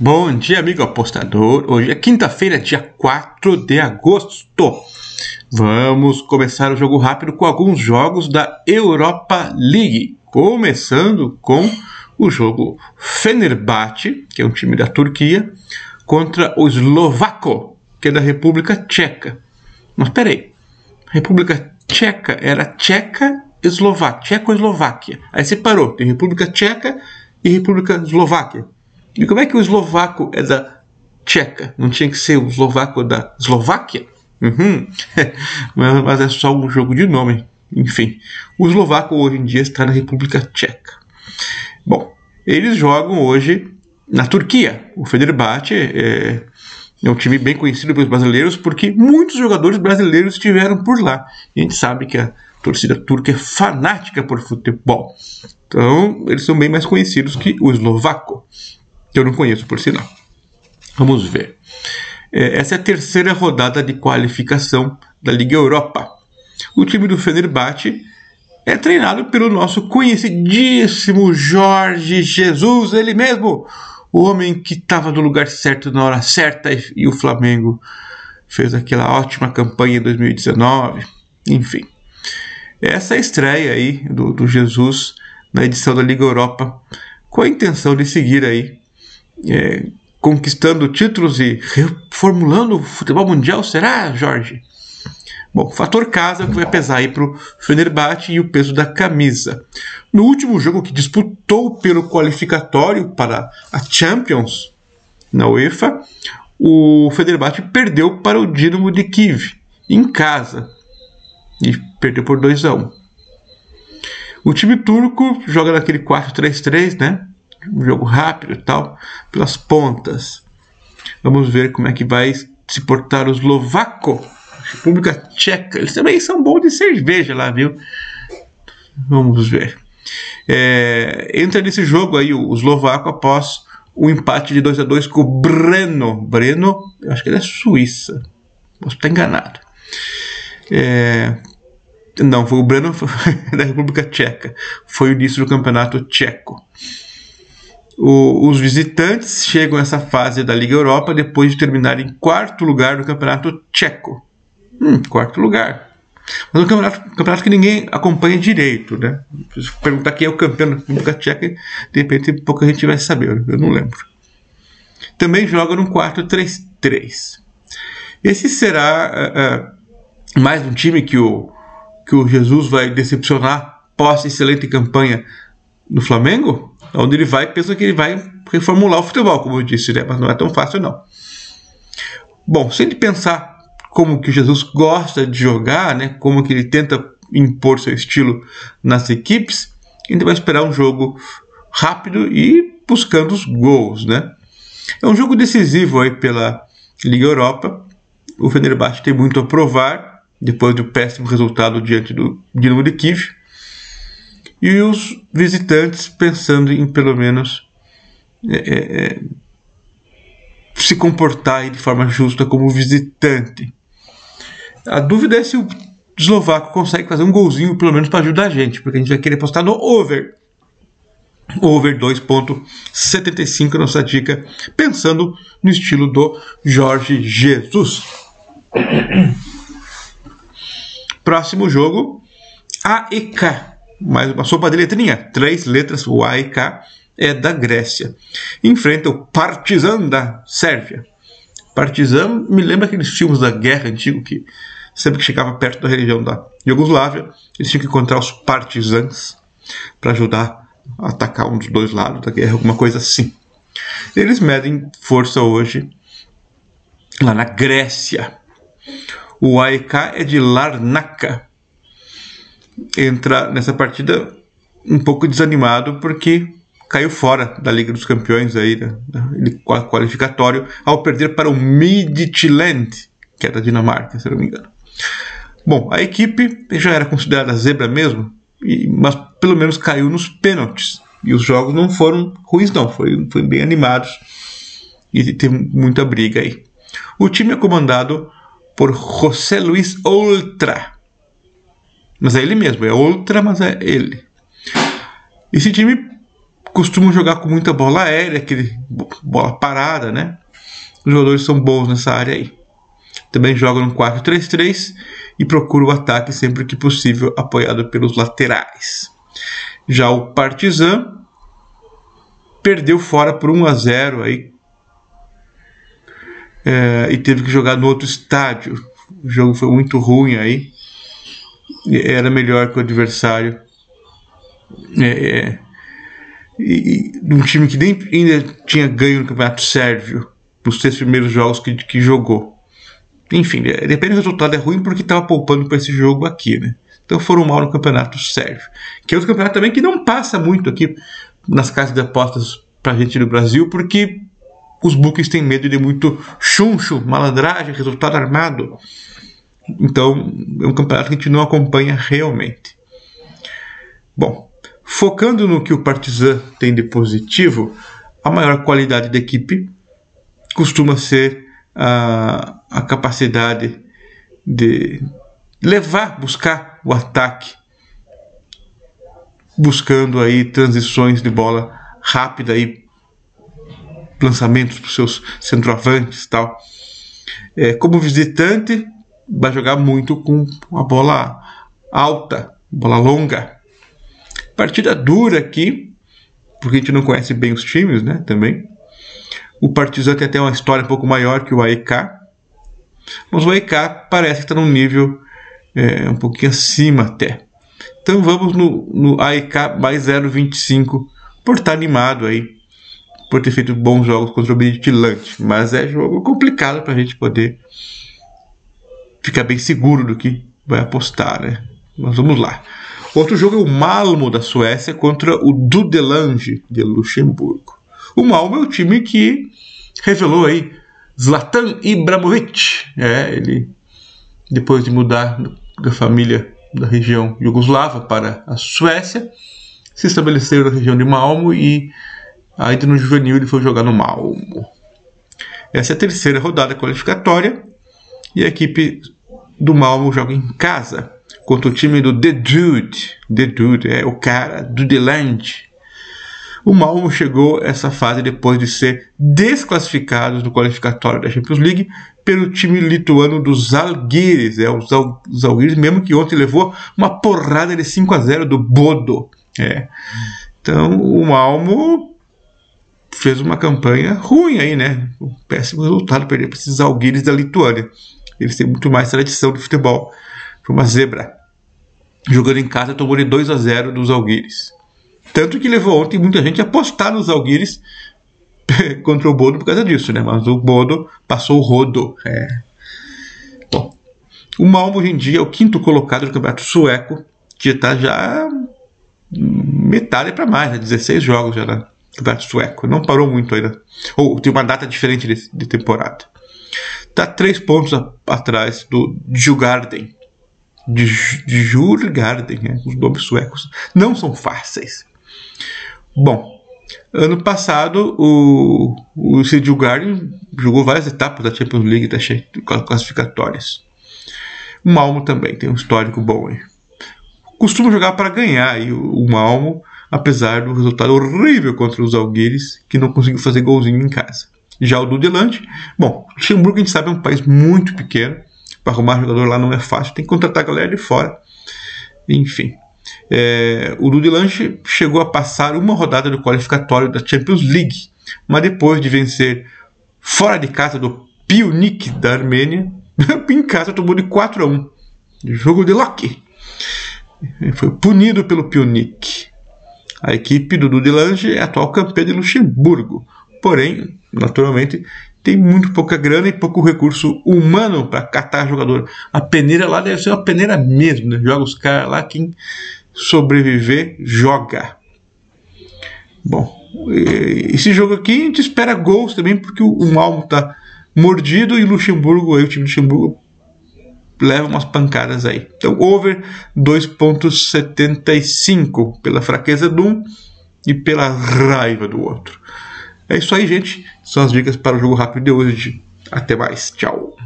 Bom dia, amigo apostador. Hoje é quinta-feira, dia 4 de agosto. Vamos começar o jogo rápido com alguns jogos da Europa League. Começando com o jogo Fenerbahçe, que é um time da Turquia, contra o Eslovaco, que é da República Tcheca. Mas peraí, República Tcheca era Tcheca Eslováquia, Tcheco-Eslováquia. Aí separou, tem República Tcheca e República Eslováquia. E como é que o eslovaco é da Tcheca? Não tinha que ser o eslovaco da Eslováquia? Uhum. Mas é só um jogo de nome. Enfim, o eslovaco hoje em dia está na República Tcheca. Bom, eles jogam hoje na Turquia. O Fenerbahçe é, é um time bem conhecido pelos brasileiros porque muitos jogadores brasileiros estiveram por lá. A gente sabe que a torcida turca é fanática por futebol. Então, eles são bem mais conhecidos que o eslovaco que eu não conheço por sinal. Vamos ver. É, essa é a terceira rodada de qualificação da Liga Europa. O time do Fenerbahçe é treinado pelo nosso conhecidíssimo Jorge Jesus, ele mesmo, o homem que estava no lugar certo na hora certa e, e o Flamengo fez aquela ótima campanha em 2019. Enfim, essa é estreia aí do, do Jesus na edição da Liga Europa com a intenção de seguir aí é, conquistando títulos e reformulando o futebol mundial, será, Jorge? Bom, fator casa que vai pesar aí para o Fenerbahçe e o peso da camisa. No último jogo que disputou pelo qualificatório para a Champions na UEFA, o Fenerbahçe perdeu para o Dinamo de Kiev em casa e perdeu por 2 a 1. O time turco joga naquele 4-3-3, né? Um jogo rápido e tal, pelas pontas. Vamos ver como é que vai se portar os Eslovaco, República Tcheca. Eles também são bons de cerveja lá, viu? Vamos ver. É, entra nesse jogo aí o Eslovaco após o empate de 2 a 2 com o Breno. Breno, eu acho que ele é Suíça. Posso estar enganado. É, não, foi o Breno da República Tcheca. Foi o início do campeonato tcheco. O, os visitantes chegam a essa fase da Liga Europa depois de terminar em quarto lugar no Campeonato Tcheco. Hum, quarto lugar. Mas é um campeonato, campeonato que ninguém acompanha direito, né? Se perguntar quem é o campeão da República Tcheca, de repente pouca gente vai saber, eu não lembro. Também joga no 4-3-3. Esse será uh, uh, mais um time que o, que o Jesus vai decepcionar pós excelente campanha no Flamengo? Onde ele vai, pensa que ele vai reformular o futebol, como eu disse, né? mas não é tão fácil não. Bom, se ele pensar como que Jesus gosta de jogar, né? como que ele tenta impor seu estilo nas equipes, ele vai esperar um jogo rápido e buscando os gols, né? É um jogo decisivo aí pela Liga Europa. O Fenerbahçe tem muito a provar depois do péssimo resultado diante do Dinamo de Kiev e os visitantes pensando em pelo menos é, é, é, se comportar de forma justa como visitante. A dúvida é se o eslovaco consegue fazer um golzinho pelo menos para ajudar a gente, porque a gente vai querer postar no over. Over 2.75, nossa dica, pensando no estilo do Jorge Jesus. Próximo jogo, AEK mais uma sopa de letrinha, três letras, o A é da Grécia. Enfrenta o Partizan da Sérvia. Partizan me lembra aqueles filmes da guerra antigo que sempre que chegava perto da região da Iugoslávia, eles tinham que encontrar os partisans para ajudar a atacar um dos dois lados da guerra, alguma coisa assim. Eles medem força hoje lá na Grécia. O AEK é de Larnaca, entra nessa partida um pouco desanimado porque caiu fora da Liga dos Campeões aí, né, qualificatório, ao perder para o Midtjylland, que é da Dinamarca, se não me engano. Bom, a equipe já era considerada zebra mesmo, mas pelo menos caiu nos pênaltis. E os jogos não foram ruins, não, foram, foram bem animados e tem muita briga aí. O time é comandado por José Luis Oltra, mas é ele mesmo, é outra, mas é ele. Esse time costumam jogar com muita bola aérea, aquele bola parada, né? Os jogadores são bons nessa área aí. Também jogam no 4-3-3 e procuram o ataque sempre que possível, apoiado pelos laterais. Já o Partizan perdeu fora por 1 a 0 aí é, e teve que jogar no outro estádio. O jogo foi muito ruim aí. Era melhor que o adversário. É, é, e, e, um time que nem ainda tinha ganho no Campeonato Sérvio nos três primeiros jogos que, que jogou. Enfim, é, depende do resultado, é ruim porque estava poupando para esse jogo aqui, né? Então foram mal no Campeonato Sérvio. Que é outro campeonato também que não passa muito aqui nas casas de apostas para gente no Brasil, porque os bookies têm medo de muito chuncho, malandragem, resultado armado. Então é um campeonato que a gente não acompanha realmente. Bom, focando no que o Partizan tem de positivo, a maior qualidade da equipe costuma ser a, a capacidade de levar, buscar o ataque, buscando aí transições de bola rápida aí lançamentos para os seus centroavantes tal. É, como visitante, vai jogar muito com a bola alta, bola longa. Partida dura aqui, porque a gente não conhece bem os times, né? Também. O Partizan tem até uma história um pouco maior que o AEK. Mas o AEK parece que está num nível é, um pouquinho acima até. Então vamos no, no AEK mais 0,25 por estar tá animado aí. Por ter feito bons jogos contra o Midtjylland. Mas é jogo complicado para a gente poder ficar bem seguro do que vai apostar, né? Mas vamos lá. Outro jogo é o Malmo da Suécia contra o Dudelange de Luxemburgo. O Malmo é o time que revelou aí Zlatan Ibrahimovic. É, ele depois de mudar da família da região jugoslava para a Suécia, se estabeleceu na região de Malmo e ainda no juvenil ele foi jogar no Malmo. Essa é a terceira rodada qualificatória e a equipe do Malmo joga em casa contra o time do The Dude. The Dude é o cara do The Land. O Malmo chegou a essa fase depois de ser desclassificado do qualificatório da Champions League pelo time lituano dos Zalgiris. É, os Zalgiris, mesmo que ontem levou uma porrada de 5 a 0 do Bodo. É. Então o Malmo fez uma campanha ruim aí, né? Um péssimo resultado perder para esses Zalgiris da Lituânia. Eles têm muito mais tradição do futebol. Foi uma zebra. Jogando em casa, tomou de 2 a 0 dos Alguires. Tanto que levou ontem muita gente a apostar nos Alguires contra o Bodo por causa disso, né? Mas o Bodo passou o rodo. É. Bom, o Malmo hoje em dia é o quinto colocado do campeonato sueco, que está já metade para mais, né? 16 jogos já no campeonato sueco. Não parou muito ainda. Ou tem uma data diferente de, de temporada. Está três pontos atrás do. Djurgården, né? os nomes suecos não são fáceis. Bom, ano passado o, o Djurgården jogou várias etapas da Champions League, das classificatórias. O Malmo também tem um histórico bom aí. Costuma jogar para ganhar aí, o, o Malmo, apesar do resultado horrível contra os Algueires, que não conseguiu fazer golzinho em casa. Já o Dudelange, bom, Luxemburgo a gente sabe é um país muito pequeno, para arrumar jogador lá não é fácil, tem que contratar a galera de fora. Enfim, é, o Dudelange chegou a passar uma rodada do qualificatório da Champions League, mas depois de vencer fora de casa do Pionik da Armênia, em casa tomou de 4 a 1. Jogo de Loki. Foi punido pelo Pionik. A equipe do Dudelange é atual campeã de Luxemburgo. Porém, naturalmente, tem muito pouca grana e pouco recurso humano para catar jogador. A peneira lá deve ser uma peneira mesmo, né? Joga os caras lá, quem sobreviver, joga. Bom, esse jogo aqui a gente espera gols também, porque o Malmo tá mordido e Luxemburgo, aí, o time do Luxemburgo leva umas pancadas aí. Então, over 2.75 pela fraqueza de um e pela raiva do outro. É isso aí, gente. São as dicas para o jogo rápido de hoje. Até mais. Tchau.